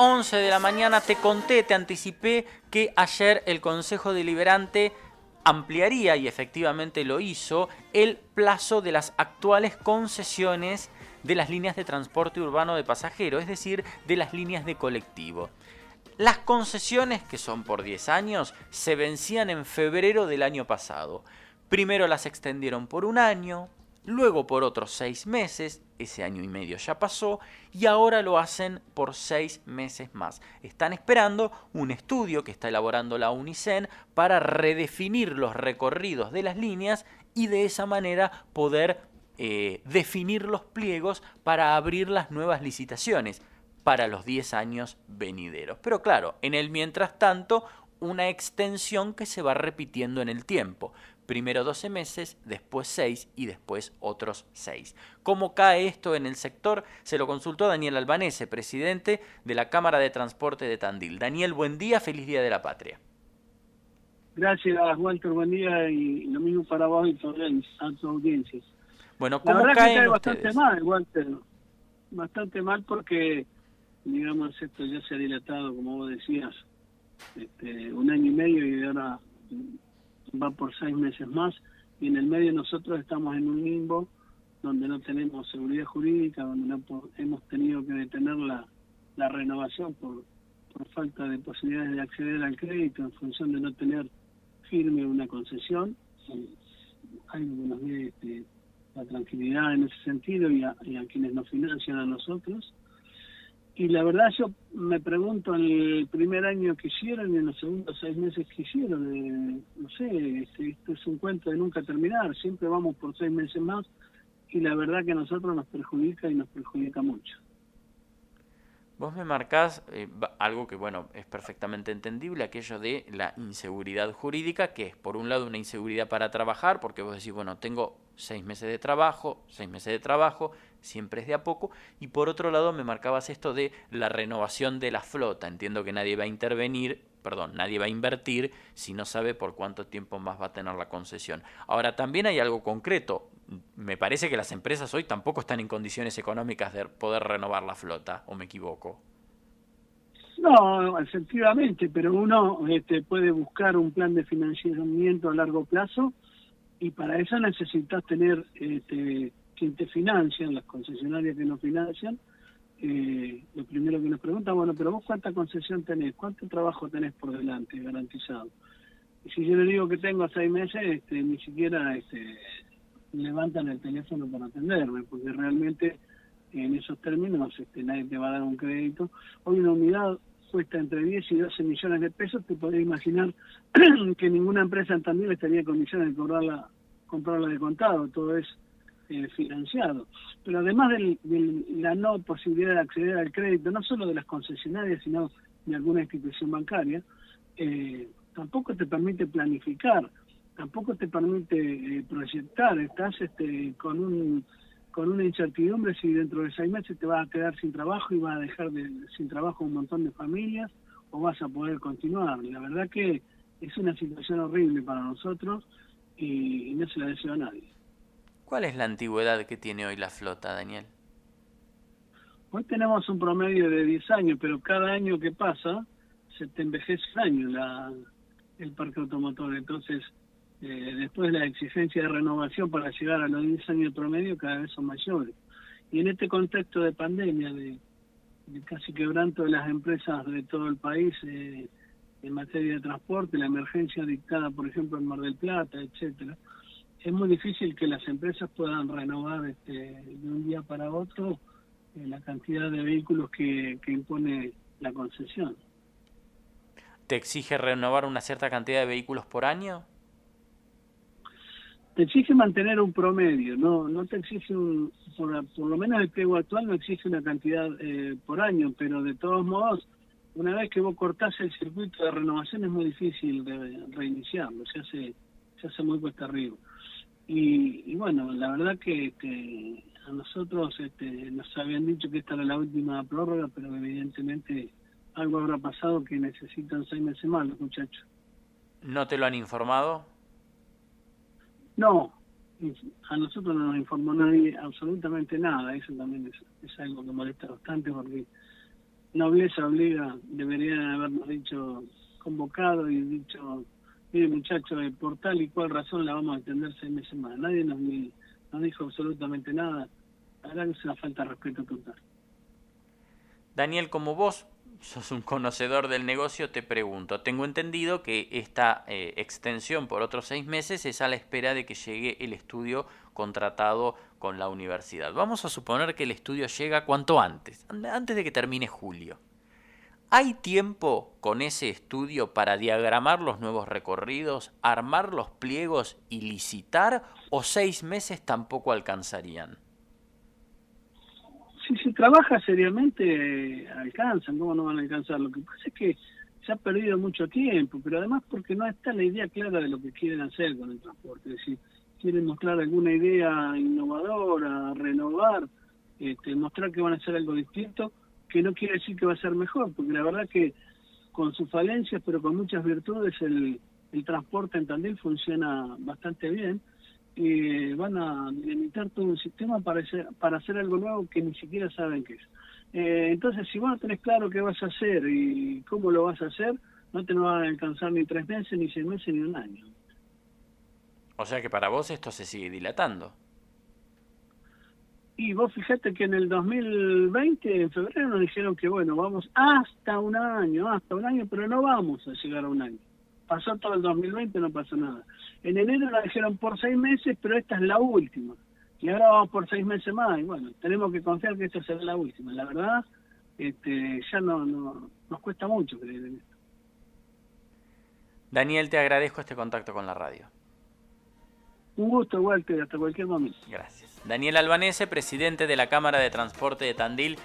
11 de la mañana te conté, te anticipé que ayer el Consejo Deliberante ampliaría, y efectivamente lo hizo, el plazo de las actuales concesiones de las líneas de transporte urbano de pasajeros, es decir, de las líneas de colectivo. Las concesiones, que son por 10 años, se vencían en febrero del año pasado. Primero las extendieron por un año, luego por otros seis meses, ese año y medio ya pasó, y ahora lo hacen por seis meses más. Están esperando un estudio que está elaborando la UNICEN para redefinir los recorridos de las líneas y de esa manera poder eh, definir los pliegos para abrir las nuevas licitaciones para los 10 años venideros. Pero claro, en el mientras tanto, una extensión que se va repitiendo en el tiempo. Primero 12 meses, después 6 y después otros 6. ¿Cómo cae esto en el sector? Se lo consultó Daniel Albanese, presidente de la Cámara de Transporte de Tandil. Daniel, buen día, feliz Día de la Patria. Gracias, Walter, buen día y lo mismo para vos y a tu audiencia. Bueno, ¿cómo la caen que bastante mal, Walter. Bastante mal porque, digamos, esto ya se ha dilatado, como vos decías, este, un año y medio y ahora va por seis meses más y en el medio nosotros estamos en un limbo donde no tenemos seguridad jurídica, donde no hemos tenido que detener la, la renovación por, por falta de posibilidades de acceder al crédito en función de no tener firme una concesión. Hay unos este, la tranquilidad en ese sentido y a, y a quienes nos financian a nosotros y la verdad yo me pregunto en el primer año que hicieron y en los segundos seis meses que hicieron, eh, no sé, este, es un cuento de nunca terminar, siempre vamos por seis meses más y la verdad que a nosotros nos perjudica y nos perjudica mucho. Vos me marcás eh, algo que, bueno, es perfectamente entendible, aquello de la inseguridad jurídica, que es por un lado una inseguridad para trabajar, porque vos decís, bueno, tengo seis meses de trabajo, seis meses de trabajo, siempre es de a poco, y por otro lado me marcabas esto de la renovación de la flota, entiendo que nadie va a intervenir perdón, nadie va a invertir si no sabe por cuánto tiempo más va a tener la concesión. Ahora, también hay algo concreto. Me parece que las empresas hoy tampoco están en condiciones económicas de poder renovar la flota, ¿o me equivoco? No, efectivamente, pero uno este, puede buscar un plan de financiamiento a largo plazo y para eso necesitas tener este, quien te financian, las concesionarias que nos financian, eh, lo primero que nos pregunta, bueno, pero vos cuánta concesión tenés, cuánto trabajo tenés por delante garantizado. Y si yo le digo que tengo seis meses, este, ni siquiera este, levantan el teléfono para atenderme, porque realmente en esos términos este, nadie te va a dar un crédito. Hoy una unidad cuesta entre 10 y 12 millones de pesos, te podés imaginar que ninguna empresa en Tandil estaría en condiciones de cobrarla, comprarla de contado, todo es eh, financiado. Pero además de la no posibilidad de acceder al crédito, no solo de las concesionarias, sino de alguna institución bancaria, eh, tampoco te permite planificar, tampoco te permite eh, proyectar. Estás este, con un con una incertidumbre si dentro de seis meses te vas a quedar sin trabajo y vas a dejar de, sin trabajo un montón de familias o vas a poder continuar. La verdad que es una situación horrible para nosotros y no se la deseo a nadie. ¿Cuál es la antigüedad que tiene hoy la flota, Daniel? Hoy tenemos un promedio de 10 años, pero cada año que pasa se te envejece un año la, el parque automotor. Entonces, eh, después la exigencia de renovación para llegar a los 10 años promedio cada vez son mayores. Y en este contexto de pandemia, de, casi quebranto de las empresas de todo el país eh, en materia de transporte, la emergencia dictada, por ejemplo, en Mar del Plata, etcétera, es muy difícil que las empresas puedan renovar este, de un día para otro eh, la cantidad de vehículos que impone la concesión. ¿Te exige renovar una cierta cantidad de vehículos por año? Exige mantener un promedio, no no te exige un, por, lo menos el pliego actual no exige una cantidad eh, por año, pero de todos modos, una vez que vos cortás el circuito de renovación es muy difícil de reiniciarlo, se hace, se hace muy cuesta arriba. Y, bueno, la verdad que, a nosotros este, nos habían dicho que esta era la última prórroga, pero evidentemente algo habrá pasado que necesitan seis meses más los muchachos. ¿No te lo han informado? No, a nosotros no nos informó nadie absolutamente nada. Eso también es, algo que molesta bastante porque nobleza obliga, deberían habernos dicho, convocado y dicho, mire muchachos, por tal y cual razón la vamos a extender seis meses más. Nadie nos, nos dijo absolutamente nada. La verdad que es una falta de respeto total. Daniel, como vos sos un conocedor del negocio, te pregunto, tengo entendido que esta eh, extensión por otros seis meses es a la espera de que llegue el estudio contratado con la universidad. Vamos a suponer que el estudio llega cuanto antes, antes de que termine julio. ¿Hay tiempo con ese estudio para diagramar los nuevos recorridos, armar los pliegos y licitar o seis meses tampoco alcanzarían? Si se trabaja seriamente, alcanzan, ¿cómo no van a alcanzar? Lo que pasa es que se ha perdido mucho tiempo, pero además porque no está la idea clara de lo que quieren hacer con el transporte. Es decir, quieren mostrar alguna idea innovadora, renovar, este, mostrar que van a hacer algo distinto, que no quiere decir que va a ser mejor, porque la verdad que con sus falencias, pero con muchas virtudes, el, el transporte en Tandil funciona bastante bien eh, van a limitar todo un sistema para hacer, para hacer algo nuevo que ni siquiera saben qué es. Eh, entonces, si vos no tenés claro qué vas a hacer y cómo lo vas a hacer, no te va a alcanzar ni tres meses, ni seis meses, ni un año. O sea que para vos esto se sigue dilatando. Y vos fijate que en el 2020, en febrero, nos dijeron que, bueno, vamos hasta un año, hasta un año, pero no vamos a llegar a un año. Pasó todo el 2020, no pasó nada. En enero la dijeron por seis meses, pero esta es la última. Y ahora vamos por seis meses más. Y bueno, tenemos que confiar que esta será la última. La verdad, este, ya no, no nos cuesta mucho creer en esto. Daniel, te agradezco este contacto con la radio. Un gusto, Walter, hasta cualquier momento. Gracias. Daniel Albanese, presidente de la Cámara de Transporte de Tandil.